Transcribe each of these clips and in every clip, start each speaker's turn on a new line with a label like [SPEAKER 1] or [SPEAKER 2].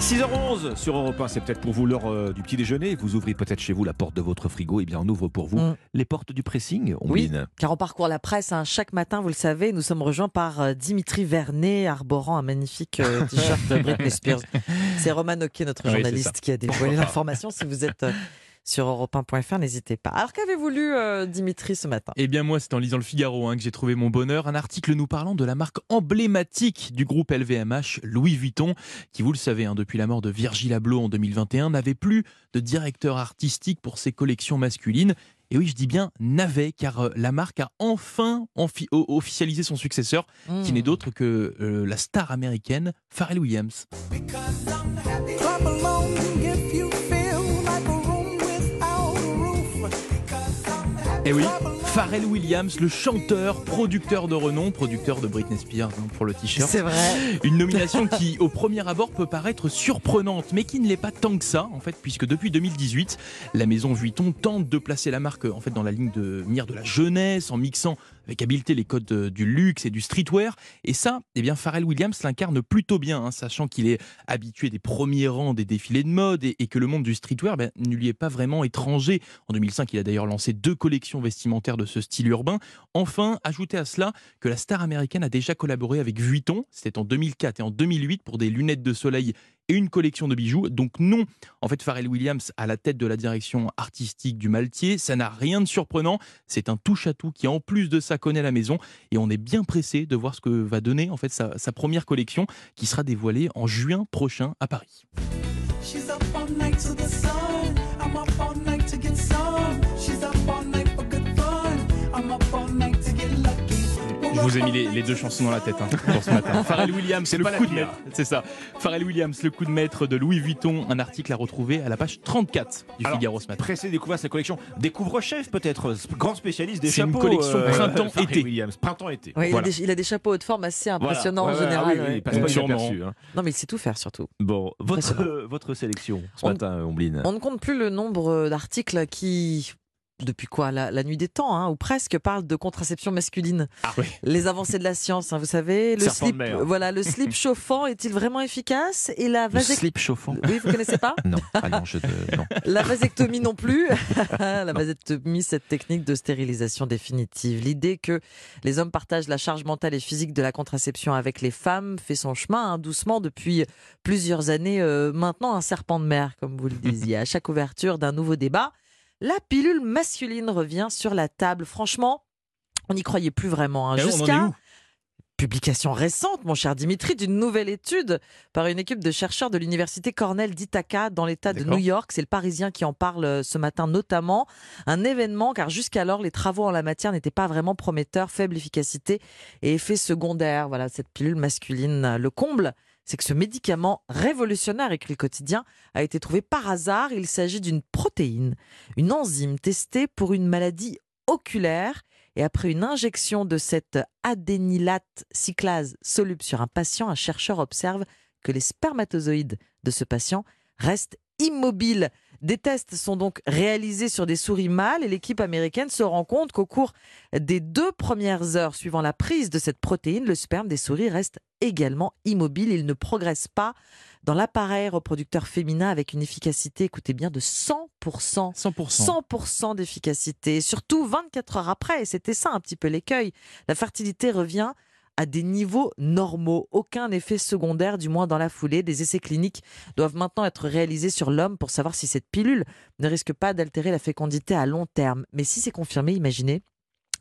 [SPEAKER 1] 6h11 sur Europe 1, c'est peut-être pour vous l'heure euh, du petit déjeuner. Vous ouvrez peut-être chez vous la porte de votre frigo. Et bien, on ouvre pour vous
[SPEAKER 2] Mm.
[SPEAKER 1] les portes du pressing. On
[SPEAKER 2] Oui,
[SPEAKER 1] mine.
[SPEAKER 2] car on parcourt la presse hein, chaque matin, vous le savez. Nous sommes rejoints par euh, Dimitri Vernet, arborant un magnifique euh, t-shirt de Britney Spears. C'est Roman Oquet, notre journaliste, qui a dévoilé l'information. Si vous êtes sur europe1.fr, n'hésitez pas. Alors qu'avez-vous lu, euh, Dimitri, ce matin?
[SPEAKER 3] Eh bien moi, c'est en lisant le Figaro hein, que j'ai trouvé mon bonheur. Un article nous parlant de la marque emblématique du groupe LVMH, Louis Vuitton, qui, vous le savez, hein, depuis la mort de Virgil Abloh en 2021, n'avait plus de directeur artistique pour ses collections masculines. Et oui, je dis bien n'avait, car euh, la marque a enfin officialisé son successeur, qui
[SPEAKER 2] Hmm.
[SPEAKER 3] n'est d'autre que euh, la star américaine Pharrell Williams. Et Eh oui, Pharrell Williams, le chanteur, producteur de renom, producteur de Britney Spears hein, pour le t-shirt.
[SPEAKER 2] C'est vrai.
[SPEAKER 3] Une nomination qui, au premier abord, peut paraître surprenante, mais qui ne l'est pas tant que ça, en fait, puisque depuis 2018, la maison Vuitton tente de placer la marque en fait dans la ligne de mire de la jeunesse, en mixant avec habileté les codes de- du luxe et du streetwear. Et ça, eh bien, Pharrell Williams l'incarne plutôt bien, hein, sachant qu'il est habitué des premiers rangs des défilés de mode et, et que le monde du streetwear ben, ne lui est pas vraiment étranger. En 2005, il a d'ailleurs lancé deux collections vestimentaires de ce style urbain. Enfin, ajoutez à cela que la star américaine a déjà collaboré avec Vuitton, c'était en 2004 et en 2008 pour des lunettes de soleil et une collection de bijoux. Donc non, en fait, Pharrell Williams à la tête de la direction artistique du Maltier, ça n'a rien de surprenant. C'est un touche-à-tout qui, en plus de ça, connaît la maison et on est bien pressé de voir ce que va donner en fait sa, première collection qui sera dévoilée en juin prochain à Paris. Vous ai mis les, les deux chansons dans la tête hein, pour ce matin. Pharrell Williams, c'est le
[SPEAKER 1] pas la
[SPEAKER 3] coup de maître. C'est ça. Pharrell Williams, le coup de maître de Louis Vuitton. Un article à retrouver à la page 34 du
[SPEAKER 1] Alors,
[SPEAKER 3] Figaro ce matin.
[SPEAKER 1] Pressé découvrir sa collection. Découvre-chef peut-être, euh, grand spécialiste des
[SPEAKER 3] C'est une
[SPEAKER 1] chapeaux.
[SPEAKER 3] collection
[SPEAKER 1] Pharrell
[SPEAKER 3] printemps-été.
[SPEAKER 1] Williams, printemps-été.
[SPEAKER 2] Ouais, il,
[SPEAKER 1] Voilà.
[SPEAKER 2] a des, il a des chapeaux haute forme assez
[SPEAKER 1] Voilà.
[SPEAKER 2] impressionnants
[SPEAKER 1] Ouais,
[SPEAKER 2] en
[SPEAKER 1] ouais,
[SPEAKER 2] général.
[SPEAKER 1] ah oui,
[SPEAKER 2] ouais.
[SPEAKER 1] il passe pas inaperçu, hein.
[SPEAKER 2] Non, mais il sait tout faire surtout.
[SPEAKER 1] Bon, votre, euh, sélection ce
[SPEAKER 2] On-
[SPEAKER 1] matin, Ombline.
[SPEAKER 2] On ne compte plus le nombre d'articles qui, depuis quoi la, la nuit des temps, hein, ou presque, parlent de contraception masculine.
[SPEAKER 1] Ah
[SPEAKER 3] oui.
[SPEAKER 2] Les avancées de la science, hein, vous savez. Le
[SPEAKER 1] Serpent
[SPEAKER 2] slip, voilà, le slip chauffant est-il vraiment efficace Et la
[SPEAKER 1] Le
[SPEAKER 2] vasectomie.
[SPEAKER 1] slip chauffant
[SPEAKER 2] Oui, vous connaissez pas
[SPEAKER 1] Non, ah non, je te- non.
[SPEAKER 2] La vasectomie non plus. la vasectomie, cette technique de stérilisation définitive. L'idée que les hommes partagent la charge mentale et physique de la contraception avec les femmes fait son chemin hein, doucement depuis plusieurs années euh, maintenant. Un serpent de mer, comme vous le disiez. À chaque ouverture d'un nouveau débat, la pilule masculine revient sur la table. Franchement, on n'y croyait plus vraiment. hein. Jusqu'à publication récente, mon cher Dimitri, d'une nouvelle étude par une équipe de chercheurs de l'université Cornell d'Ithaca dans l'État de. New York. C'est le Parisien qui en parle euh, ce matin notamment. Un événement car jusqu'alors les travaux en la matière n'étaient pas vraiment prometteurs, faible efficacité et effet secondaire. Voilà cette pilule masculine. Le comble, c'est que ce médicament révolutionnaire, écrit le quotidien, a été trouvé par hasard. Il s'agit d'une protéine, une enzyme testée pour une maladie oculaire. Et après une injection de cette adénylate cyclase soluble sur un patient, un chercheur observe que les spermatozoïdes de ce patient restent immobiles. Des tests sont donc réalisés sur des souris mâles et l'équipe américaine se rend compte qu'au cours des deux premières heures suivant la prise de cette protéine, le sperme des souris reste également immobile. Il ne progresse pas dans l'appareil reproducteur féminin avec une efficacité, écoutez bien, de 100%.
[SPEAKER 3] 100%.
[SPEAKER 2] 100% d'efficacité, surtout 24 heures après. Et c'était ça un petit peu l'écueil. La fertilité revient à des niveaux normaux. Aucun effet secondaire, du moins dans la foulée. Des essais cliniques doivent maintenant être réalisés sur l'homme pour savoir si cette pilule ne risque pas d'altérer la fécondité à long terme. Mais si c'est confirmé, imaginez,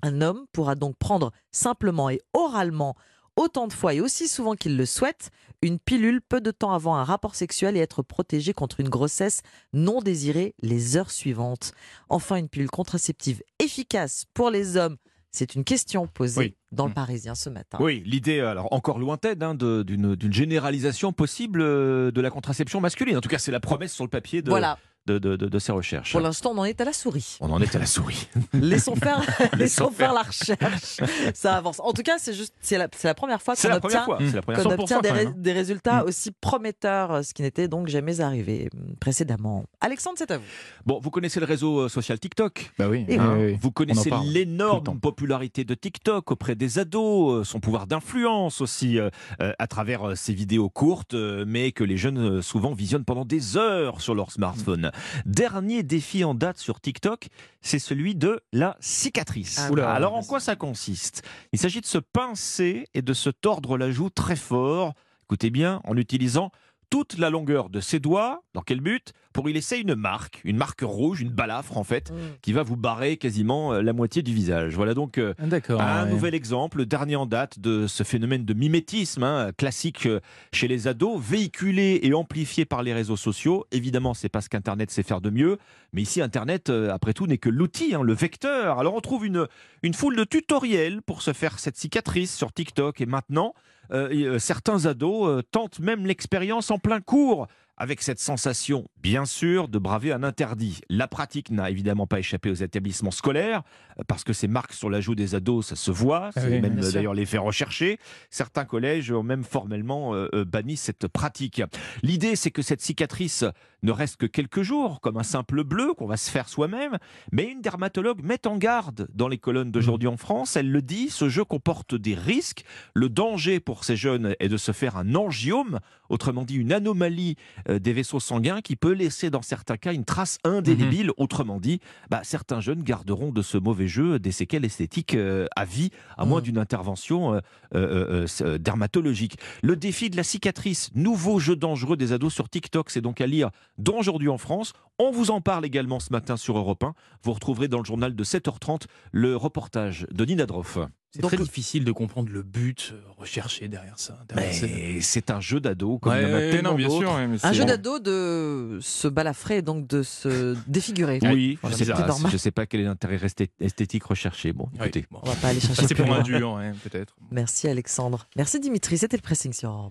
[SPEAKER 2] un homme pourra donc prendre simplement et oralement autant de fois et aussi souvent qu'il le souhaite une pilule peu de temps avant un rapport sexuel et être protégé contre une grossesse non désirée les heures suivantes. Enfin, une pilule contraceptive efficace pour les hommes, c'est une question posée
[SPEAKER 3] Oui.
[SPEAKER 2] dans le
[SPEAKER 3] Mm.
[SPEAKER 2] Parisien ce matin.
[SPEAKER 1] Oui, l'idée, alors encore lointaine, hein, d'une généralisation possible euh, de la contraception masculine. En tout cas, c'est la promesse sur le papier de,
[SPEAKER 2] Voilà,
[SPEAKER 1] de, de- de- de ces recherches.
[SPEAKER 2] Pour l'instant, on en est à la souris.
[SPEAKER 1] On en est à la souris.
[SPEAKER 2] Laissons faire, laissons faire la recherche. Ça avance. En tout cas, c'est juste, c'est la, c'est la première fois qu'on obtient,
[SPEAKER 1] fois. C'est la première
[SPEAKER 2] qu'on
[SPEAKER 1] fois.
[SPEAKER 2] obtient
[SPEAKER 3] 100%
[SPEAKER 2] des,
[SPEAKER 3] quand
[SPEAKER 2] ré-
[SPEAKER 3] même, hein.
[SPEAKER 2] des résultats
[SPEAKER 3] Mm.
[SPEAKER 2] aussi prometteurs, ce qui n'était donc jamais arrivé euh, précédemment. Alexandre, c'est à vous.
[SPEAKER 1] Bon, vous connaissez le réseau euh, social TikTok?
[SPEAKER 3] Bah oui.
[SPEAKER 2] Et
[SPEAKER 1] Hein,
[SPEAKER 3] oui, oui.
[SPEAKER 1] Vous connaissez l'énorme popularité de TikTok auprès des ados, euh, son pouvoir d'influence aussi euh, à travers ses vidéos courtes, mais que les jeunes souvent visionnent pendant des heures sur leur smartphone. Dernier défi en date sur TikTok, c'est celui de la cicatrice.
[SPEAKER 2] Ah,
[SPEAKER 3] Oula.
[SPEAKER 1] Alors en quoi ça consiste? Il s'agit de se pincer et de se tordre la joue très fort, écoutez bien, en utilisant toute la longueur de ses doigts. Dans quel but? Pour y laisser une marque, une marque rouge, une balafre en fait, qui va vous barrer quasiment euh, la moitié du visage. Voilà donc euh,
[SPEAKER 3] Ah,
[SPEAKER 1] un
[SPEAKER 3] ouais.
[SPEAKER 1] nouvel exemple, le dernier en date de ce phénomène de mimétisme hein, classique euh, chez les ados, véhiculé et amplifié par les réseaux sociaux. Évidemment, c'est pas ce qu'Internet sait faire de mieux, mais ici, Internet, euh, après tout, n'est que l'outil, hein, le vecteur. Alors, on trouve une, une foule de tutoriels pour se faire cette cicatrice sur TikTok. Et maintenant, euh, euh, certains ados euh, tentent même l'expérience en plein cours. Avec cette sensation, bien sûr, de braver un interdit. La pratique n'a évidemment pas échappé aux établissements scolaires, parce que ces marques sur la joue des ados, ça se voit,
[SPEAKER 3] Ah
[SPEAKER 1] c'est
[SPEAKER 3] oui,
[SPEAKER 1] même d'ailleurs l'effet recherché. Certains collèges ont même formellement euh, banni cette pratique. L'idée, c'est que cette cicatrice ne reste que quelques jours, comme un simple bleu qu'on va se faire soi-même, mais une dermatologue met en garde dans les colonnes d'aujourd'hui en France. Elle le dit, ce jeu comporte des risques. Le danger pour ces jeunes est de se faire un angiome, autrement dit une anomalie euh, des vaisseaux sanguins qui peut laisser dans certains cas une trace indélébile. Autrement dit, bah, certains jeunes garderont de ce mauvais jeu des séquelles esthétiques euh, à vie, à moins
[SPEAKER 2] Mm.
[SPEAKER 1] d'une intervention euh, dermatologique. Le défi de la cicatrice, nouveau jeu dangereux des ados sur TikTok, c'est donc à lire dans Aujourd'hui en France. On vous en parle également ce matin sur Europe 1. Vous retrouverez dans le journal de 7h30 le reportage de Nina Droff.
[SPEAKER 3] C'est très
[SPEAKER 2] le-
[SPEAKER 3] difficile de comprendre le but euh, recherché derrière ça. derrière ces-
[SPEAKER 1] Mais c'est un jeu d'ado comme
[SPEAKER 3] Ouais,
[SPEAKER 1] il y en a
[SPEAKER 3] ouais,
[SPEAKER 1] tellement
[SPEAKER 3] non, bien sûr.
[SPEAKER 1] d'autres.
[SPEAKER 3] ouais, mais
[SPEAKER 2] Un jeu d'ado de se balafrer, donc de se défigurer.
[SPEAKER 1] Oui, je sais
[SPEAKER 3] c'est
[SPEAKER 1] pas,
[SPEAKER 2] normal.
[SPEAKER 1] je sais pas quel est l'intérêt resté- esthétique recherché. Bon, écoutez.
[SPEAKER 3] bon.
[SPEAKER 2] On va pas aller chercher
[SPEAKER 3] Ça, c'est pour un dur, peut-être.
[SPEAKER 2] Merci Alexandre. Merci Dimitri. C'était le pressing sur Europe.